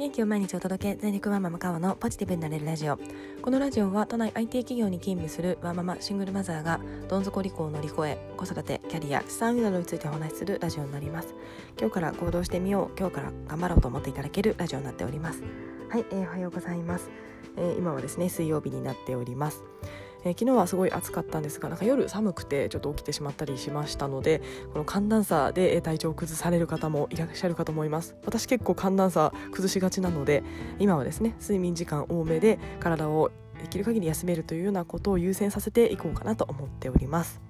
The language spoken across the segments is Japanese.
元気を毎日お届け全力ワンママカオのポジティブになれるラジオ。このラジオは都内 IT 企業に勤務するワンママシングルマザーがどん底離婚を乗り越え子育てキャリア資産運などについてお話しするラジオになります。今日から行動してみよう。今日から頑張ろうと思っていただけるラジオになっております。はい、えー、おはようございます、えー、今はですね水曜日になっております。えー、昨日はすごい暑かったんですがなんか夜寒くてちょっと起きてしまったりしましたのでこの寒暖差で体調を崩される方もいらっしゃるかと思います。私結構寒暖差崩しがちなので今はですね睡眠時間多めで体をできる限り休めるというようなことを優先させていこうかなと思っております。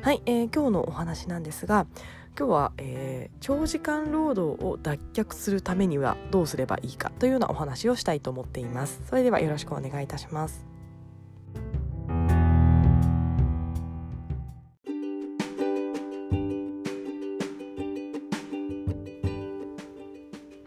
はい、えー、今日のお話なんですが今日は、えー、長時間労働を脱却するためにはどうすればいいかというようなお話をしたいと思っています。それではよろしくお願いいたします。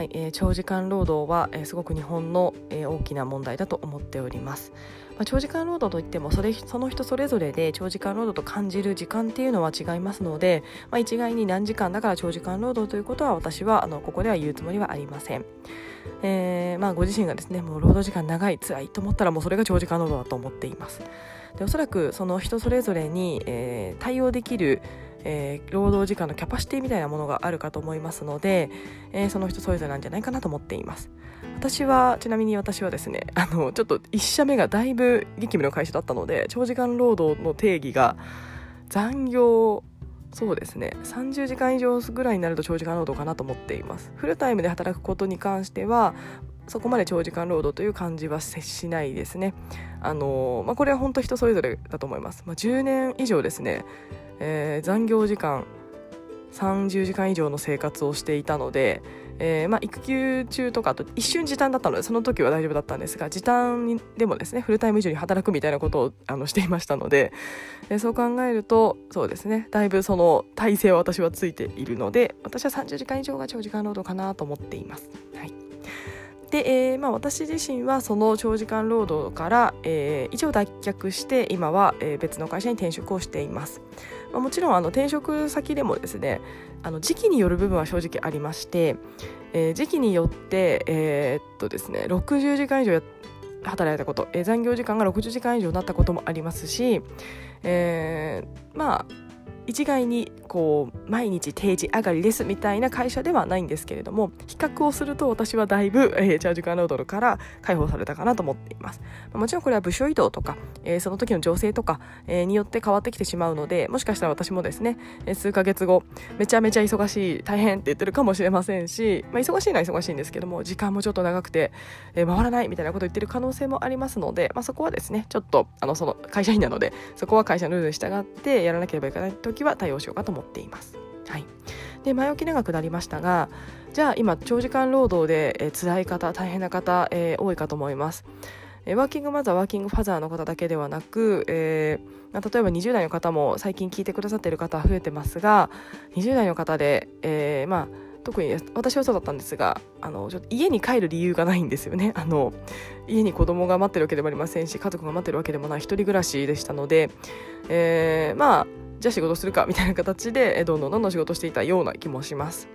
はい、えー、長時間労働は、えー、すごく日本の、えー、大きな問題だと思っております。まあ、長時間労働といってもそれその人それぞれで長時間労働と感じる時間っていうのは違いますので、まあ、一概に何時間だから長時間労働ということは私はあのここでは言うつもりはありません。えーまあ、ご自身がですねもう労働時間長い辛いと思ったらもうそれが長時間労働だと思っています。でおそらくその人それぞれに、えー、対応できるえー、労働時間のキャパシティみたいなものがあるかと思いますので、えー、その人それぞれなんじゃないかなと思っています私はちなみに私はですねあのちょっと1社目がだいぶ激務の会社だったので長時間労働の定義が残業そうですね。30時間以上ぐらいになると長時間労働かなと思っています。フルタイムで働くことに関してはそこまで長時間労働という感じは接しないですね。あの、まあ、これは本当人それぞれだと思います、まあ、10年以上ですね。えー、残業時間30時間以上の生活をしていたので、えー、まあ、育休中とかと一瞬時短だったのでその時は大丈夫だったんですが時短でもですねフルタイム以上に働くみたいなことをあのしていましたので、えー、そう考えるとそうですねだいぶその体制は私はついているので私は30時間以上が長時間労働かなと思っています。はいで、えーまあ、私自身はその長時間労働から、えー、一応脱却して今は、えー、別の会社に転職をしています。まあ、もちろんあの転職先でもですねあの時期による部分は正直ありまして、えー、時期によって、えー、っとですね60時間以上働いたこと、えー、残業時間が60時間以上になったこともありますし、えー、まあ一概にこう毎日定時上がりですみたいな会社ではないんですけれども比較をすると私はだいぶ、えー、チャージカー労働から解放されたかなと思っています。もちろんこれは部署移動とか、えー、その時の情勢とか、えー、によって変わってきてしまうのでもしかしたら私もですね、数ヶ月後めちゃめちゃ忙しい大変って言ってるかもしれませんし、まあ、忙しいのは忙しいんですけども時間もちょっと長くて、えー、回らないみたいなこと言ってる可能性もありますので、まあ、そこはですねちょっとあのその会社員なのでそこは会社のルールに従ってやらなければいけないと時は対応しようかと思っています。はい、で前置き長くなりましたがじゃあ今長時間労働で、えー、辛い方大変な方、えー、多いかと思います。え、ワーキングマザーワーキングファザーの方だけではなく、えー、例えば20代の方も最近聞いてくださっている方増えてますが20代の方で、えー、まあ特に私はそうだったんですがあのちょっと家に帰る理由がないんですよね あの家に子供が待ってるわけでもありませんし家族が待ってるわけでもない一人暮らしでしたので、えー、まあじゃあ仕事するかみたいな形でどんどんどんどん仕事していたような気もします。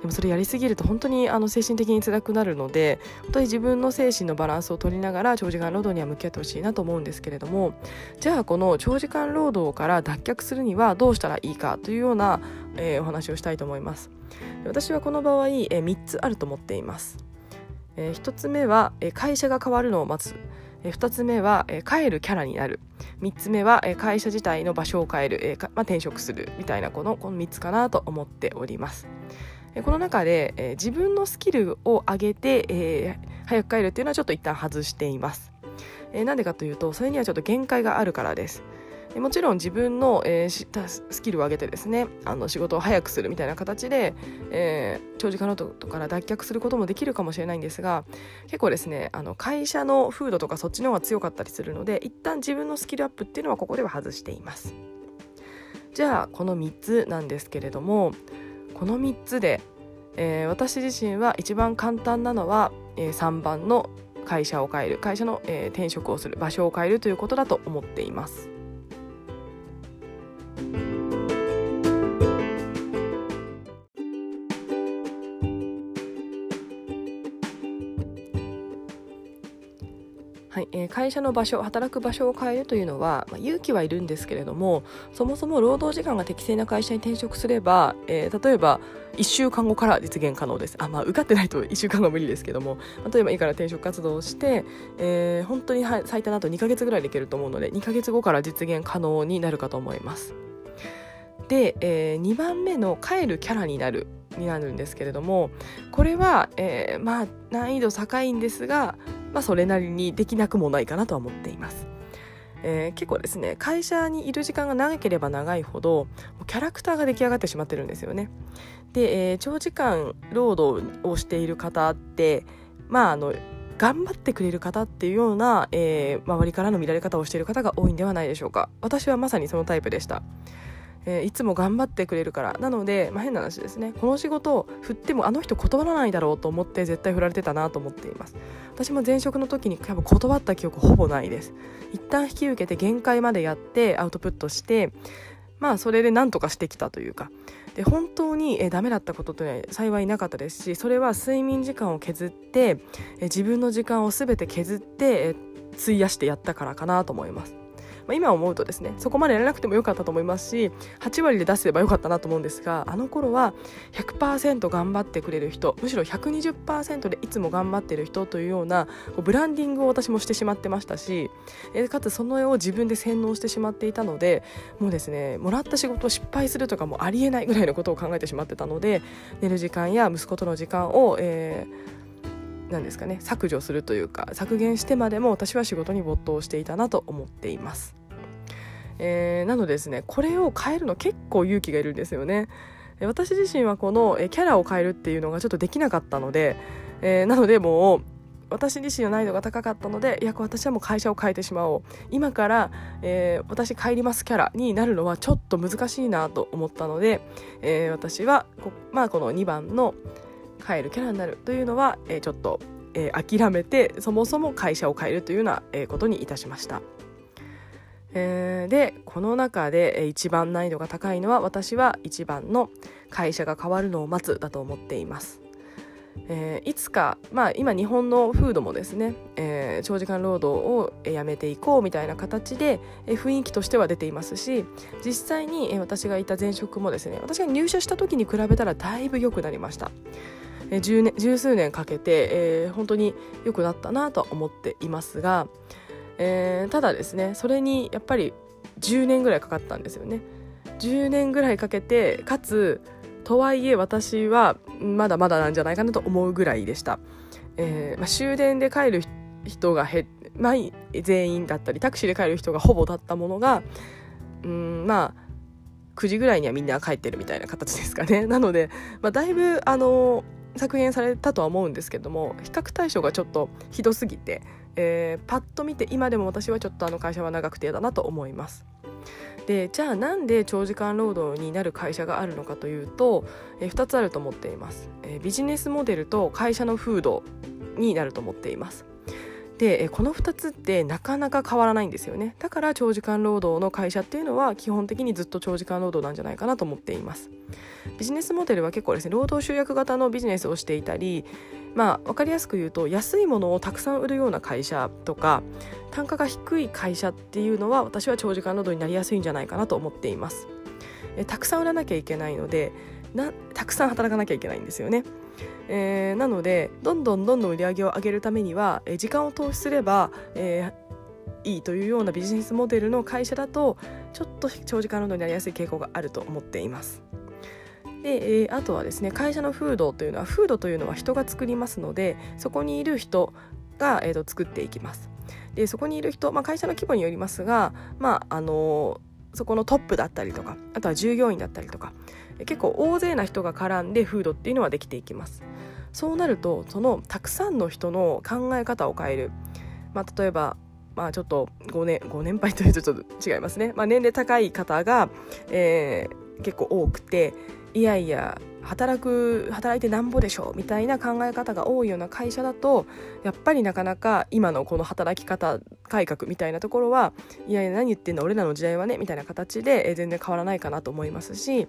でもそれやりすぎると本当にあの精神的に辛くなるので本当に自分の精神のバランスを取りながら長時間労働には向き合ってほしいなと思うんですけれどもじゃあこの長時間労働から脱却するにはどうしたらいいかというような、えー、お話をしたいと思います。私はこの場合、えー、3つあると思っています、えー、1つ目は、えー、会社が変わるのを待つ。え2つ目は、帰るキャラになる3つ目は、会社自体の場所を変える、まあ、転職するみたいなこのこの3つかなと思っております。この中で、自分のスキルを上げて、早く帰るっていうのはちょっと一旦外しています。なんでかというとそれにはちょっと限界があるからです。もちろん自分の、えー、スキルを上げてですねあの仕事を早くするみたいな形で、えー、長時間労働から脱却することもできるかもしれないんですが結構ですねあの会社の風土とかそっちの方が強かったりするので一旦自分のスキルアップっていうのはここでは外しています。じゃあこの3つなんですけれどもこの3つで、えー、私自身は一番簡単なのは、えー、3番の会社を変える会社の、えー、転職をする場所を変えるということだと思っています。はいえー、会社の場所働く場所を変えるというのは、まあ、勇気はいるんですけれどもそもそも労働時間が適正な会社に転職すれば、えー、例えば1週間後から実現可能です。あ、まあ、受かってないと1週間後無理ですけども例えばいいから転職活動をして、えー、本当に最多だと2ヶ月ぐらいでいけると思うので2ヶ月後から実現可能になるかと思います。で、えー、2番目の帰るキャラになるになるんですけれどもこれは、えー、まあ難易度高いんですがまあ、それなりにできなくもないかなとは思っています。えー、結構ですね会社にいる時間が長ければ長いほどキャラクターが出来上がってしまってるんですよね。で、えー、長時間労働をしている方ってまああの頑張ってくれる方っていうような、えー、周りからの見られ方をしている方が多いんではないでしょうか私はまさにそのタイプでしたえー、いつも頑張ってくれるから。なので、まあ、変な話ですね。この仕事を振ってもあの人断らないだろうと思って絶対振られてたなと思っています。私も前職の時に多分断った記憶ほぼないです。一旦引き受けて限界までやってアウトプットしてまあそれで何とかしてきたというか。で本当に、えー、ダメだったことというのは幸いなかったですしそれは睡眠時間を削って、えー、自分の時間を全て削って、えー、費やしてやったからかなと思います。まあ、今思うとですねそこまでやらなくてもよかったと思いますし8割で出せればよかったなと思うんですがあの頃は100%頑張ってくれる人むしろ120%でいつも頑張ってる人というようなブランディングを私もしてしまってましたしかつその絵を自分で洗脳してしまっていたのでもうですねもらった仕事を失敗するとかもありえないぐらいのことを考えてしまってたので寝る時間や息子との時間を、えーなんですかね削除するというか削減してまでも私は仕事に没頭していたなと思っています。えー、なのでですねこれを変えるの結構勇気がいるんですよね。私自身はこのキャラを変えるっていうのがちょっとできなかったので、えー、なのでもう私自身の難易度が高かったのでいや私はもう会社を変えてしまおう今から、えー、私帰りますキャラになるのはちょっと難しいなと思ったので、えー、私はこ,、まあ、この2番の、変えるキャラになるというのは、えー、ちょっと、えー、諦めてそもそも会社を変えるというような、えー、ことにいたしました。えー、でこの中で一番難易度が高いのは私は一番の会社が変わるのを待つだと思っています。えー、いつか、まあ、今日本の風土もですね、えー、長時間労働をやめていこうみたいな形で、えー、雰囲気としては出ていますし実際に、私がいた前職もですね私が入社した時に比べたらだいぶ良くなりました。十年十数年かけて、えー、本当に良くなったなと思っていますが、えー、ただですねそれにやっぱり10年ぐらいかかったんですよね。10年ぐらいかけてかつとはいえ私はまだまだなんじゃないかなと思うぐらいでした。えーまあ、終電で帰る人が減まあ、全員だったりタクシーで帰る人がほぼだったものがうんまあ9時ぐらいにはみんな帰ってるみたいな形ですかねなので、まあ、だいぶあの削減されたとは思うんですけども比較対象がちょっとひどすぎて、えー、パッと見て今でも私はちょっとあの会社は長くて嫌だなと思います。でじゃあなんで長時間労働になる会社があるのかというと、えー、2つあると思っています、えー、ビジネスモデルと会社の風土になると思っていますでこの2つってなかなか変わらないんですよね。だから長時間労働の会社っていうのは基本的にずっと長時間労働なんじゃないかなと思っています。ビジネスモデルは結構ですね労働集約型のビジネスをしていたりまあ分かりやすく言うと安いものをたくさん売るような会社とか単価が低い会社っていうのは私は長時間労働になりやすいんじゃないかなと思っています。たくさん売らなきゃいけないのでなたくさん働かなきゃいけないんですよねえー、なのでどんどんどんどん売り上げを上げるためには、えー、時間を投資すれば、えー、いいというようなビジネスモデルの会社だとちょっと長時間労働になりやすい傾向があると思っています。で、えー、あとはですね会社の風土というのは風土というのは人が作りますのでそこにいる人が、えーと、作っていきます。でそこにいる人、まあ、会社の規模によりますが、まああのそこのトップだったりとかあとは従業員だったりとか結構大勢な人が絡んでフードっていうのはできていきます。そうなるとそのたくさんの人の考え方を変える、まあ、例えばまあちょっと5年ご年配というとちょっと違いますね、まあ、年齢高い方が、えー、結構多くていやいや働く働いてなんぼでしょみたいな考え方が多いような会社だとやっぱりなかなか今のこの働き方改革みたいなところはいやいや何言ってんの俺らの時代はねみたいな形で、全然変わらないかなと思いますし、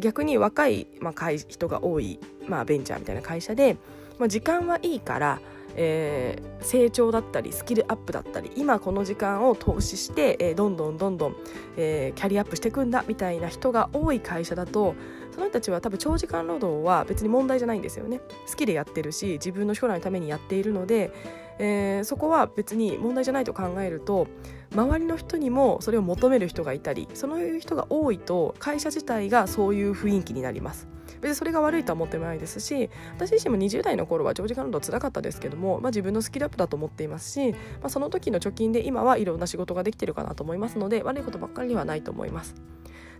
逆に若い、まあ、人が多い、まあ、ベンチャーみたいな会社で、まあ、時間はいいからえー、成長だったりスキルアップだったり今この時間を投資して、えー、どんどんどんどん、えー、キャリアアップしていくんだみたいな人が多い会社だとその人たちは多分長時間労働は別に問題じゃないんですよね。好きでやってるし自分の将来のためにやっているので、えー、そこは別に問題じゃないと考えると周りの人にもそれを求める人がいたりその人が多いと会社自体がそういう雰囲気になります。別にそれが悪いとは思ってないですし私自身も20代の頃は長時間労働つらかったですけども、まあ、自分のスキルアップだと思っていますし、まあ、その時の貯金で今はいろんな仕事ができてるかなと思いますので悪いことばっかりではないと思います。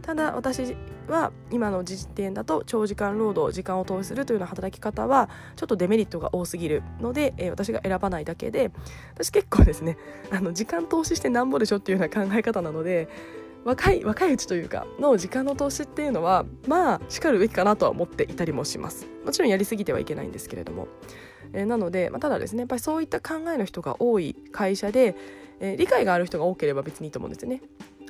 ただ私は今の時点だと長時間労働時間を投資するというような働き方はちょっとデメリットが多すぎるので、えー、私が選ばないだけで私結構ですねあの時間投資してなんぼでしょっていうような考え方なので若い若いうちというかの時間の投資っていうのはまあしかるべきかなとは思っていたりもします。もちろんやりすぎてはいけないんですけれども、えー、なので、まあ、ただですねやっぱりそういった考えの人が多い会社で、えー、理解がある人が多ければ別にいいと思うんですよね。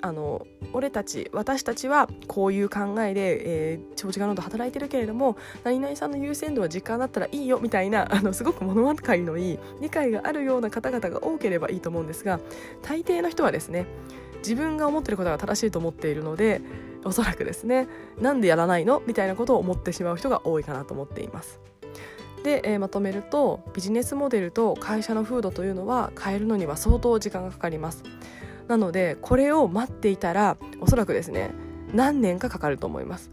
あの俺たち私たちはこういう考えで、えー、長時間労働働いてるけれども何々さんの優先度は時間だったらいいよみたいな あのすごく物分かりのいい理解があるような方々が多ければいいと思うんですが大抵の人はですね自分が思ってることが正しいと思っているのでおそらくですねなんでやらないのみたいなことを思ってしまう人が多いかなと思っています。で、えー、まとめるとビジネスモデルと会社の風土というのは変えるのには相当時間がかかります。なのでこれを待っていたらおそらくですね何年かかかると思います、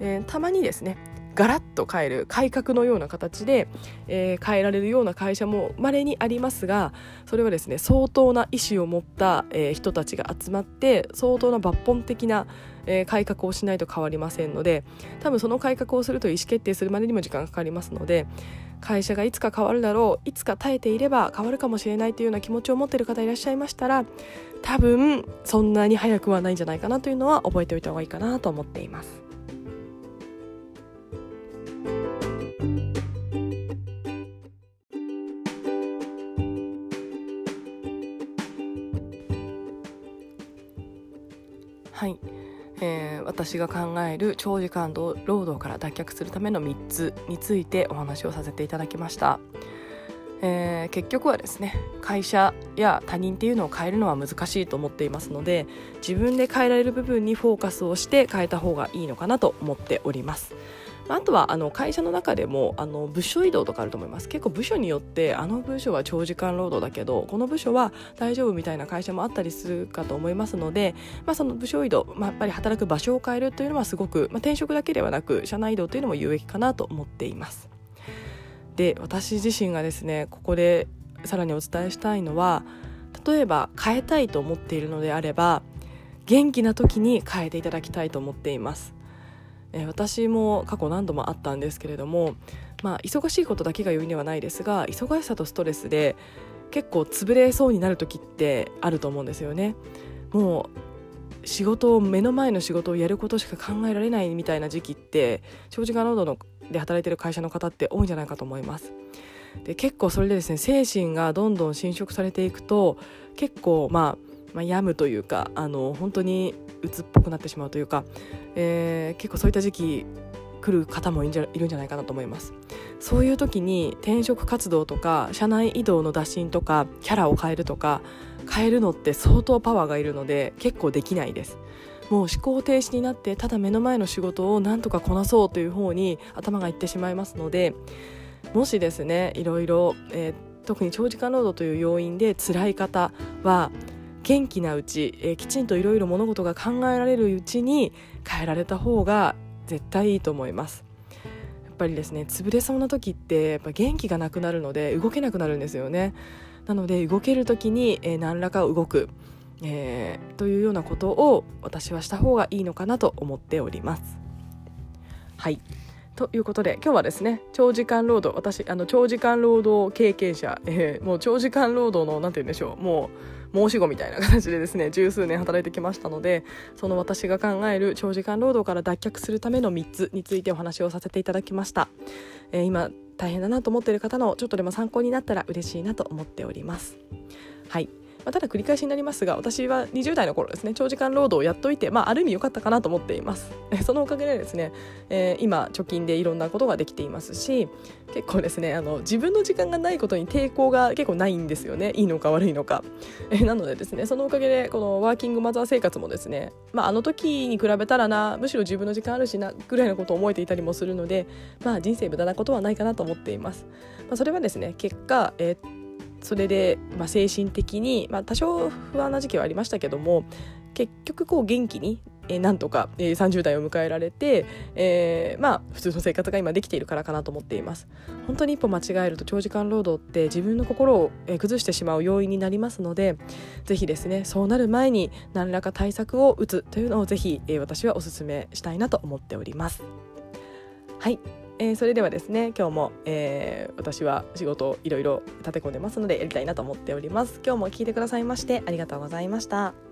えー、たまにですねガラッと変える改革のような形で、えー、変えられるような会社も稀にありますがそれはですね相当な意思を持った、えー、人たちが集まって相当な抜本的な、えー、改革をしないと変わりませんので多分その改革をすると意思決定するまでにも時間がかかりますので会社がいつか変わるだろういつか耐えていれば変わるかもしれないというような気持ちを持っている方いらっしゃいましたら多分そんなに早くはないんじゃないかなというのは覚えておいた方がいいかなと思っています。はい、えー、私が考える長時間労働から脱却するための3つについてお話をさせていただきました、えー、結局はですね会社や他人っていうのを変えるのは難しいと思っていますので自分で変えられる部分にフォーカスをして変えた方がいいのかなと思っております。あとはあの会社の中でもあの部署移動とかあると思います。結構部署によってあの部署は長時間労働だけどこの部署は大丈夫みたいな会社もあったりするかと思いますので、まあ、その部署移動、まあ、やっぱり働く場所を変えるというのはすごく、まあ、転職だけではなく社内移動というのも有益かなと思っています。で私自身がですねここでさらにお伝えしたいのは例えば変えたいと思っているのであれば元気な時に変えていただきたいと思っています。えー、私も過去何度もあったんですけれども、まあ、忙しいことだけが要因ではないですが忙しさとストレスで結構潰れそうになる時ってあると思うんですよね。もう仕事を目の前の仕事をやることしか考えられないみたいな時期って長時間労働ので働いてる会社の方って多いんじゃないかと思います。で結構それでですね精神がどんどん侵食されていくと結構まあまあ、病むというかあの本当に鬱っぽくなってしまうというか、えー、結構そういった時期来る方もいるんじゃないかなと思います。そういう時に転職活動とか社内移動の打診とかキャラを変えるとか変えるのって相当パワーがいるので結構できないです。もう思考停止になってただ目の前の仕事をなんとかこなそうという方に頭がいってしまいますのでもしですねいろいろ、えー、特に長時間労働という要因で辛い方は元気なうち、えー、きちんといろいろ物事が考えられるうちに変えられた方が絶対いいと思います。やっぱりですね潰れそうな時ってやっぱ元気がなくなるので動けなくなるんですよね。なので動ける時に、えー、何らか動く、えー、というようなことを私はした方がいいのかなと思っております。はい。ということで今日はですね長時間労働私あの長時間労働経験者、えー、もう長時間労働の何て言うんでしょうもう申し子みたいな形でですね十数年働いてきましたのでその私が考える長時間労働から脱却するための3つについてお話をさせていただきました、えー、今大変だなと思っている方のちょっとでも参考になったら嬉しいなと思っております。はい。あ、ただ繰り返しになりますが私は20代の頃ですね長時間労働をやっといて、まあ、ある意味良かったかなと思っています。そのおかげでですね、えー、今貯金でいろんなことができていますし結構ですねあの自分の時間がないことに抵抗が結構ないんですよね。いいのか悪いのか、えー、なのでですねそのおかげでこのワーキングマザー生活もですね、まあ、あの時に比べたらなむしろ自分の時間あるしなぐらいのことを思えていたりもするので、まあ、人生無駄なことはないかなと思っています、まあ、それはですね結果、えーそれで、まあ、精神的に、まあ、多少不安な時期はありましたけども結局こう元気に、えー、なんとか、えー、30代を迎えられて、えー、まあ普通の生活が今できているからかなと思っています。本当に一歩間違えると長時間労働って自分の心を、え、崩してしまう要因になりますのでぜひですねそうなる前に何らか対策を打つというのをぜひ、えー、私はお勧めしたいなと思っております。はい。えー、それではですね今日も、えー、私は仕事いろいろ立て込んでますのでやりたいなと思っております。今日も聞いてくださいましてありがとうございました。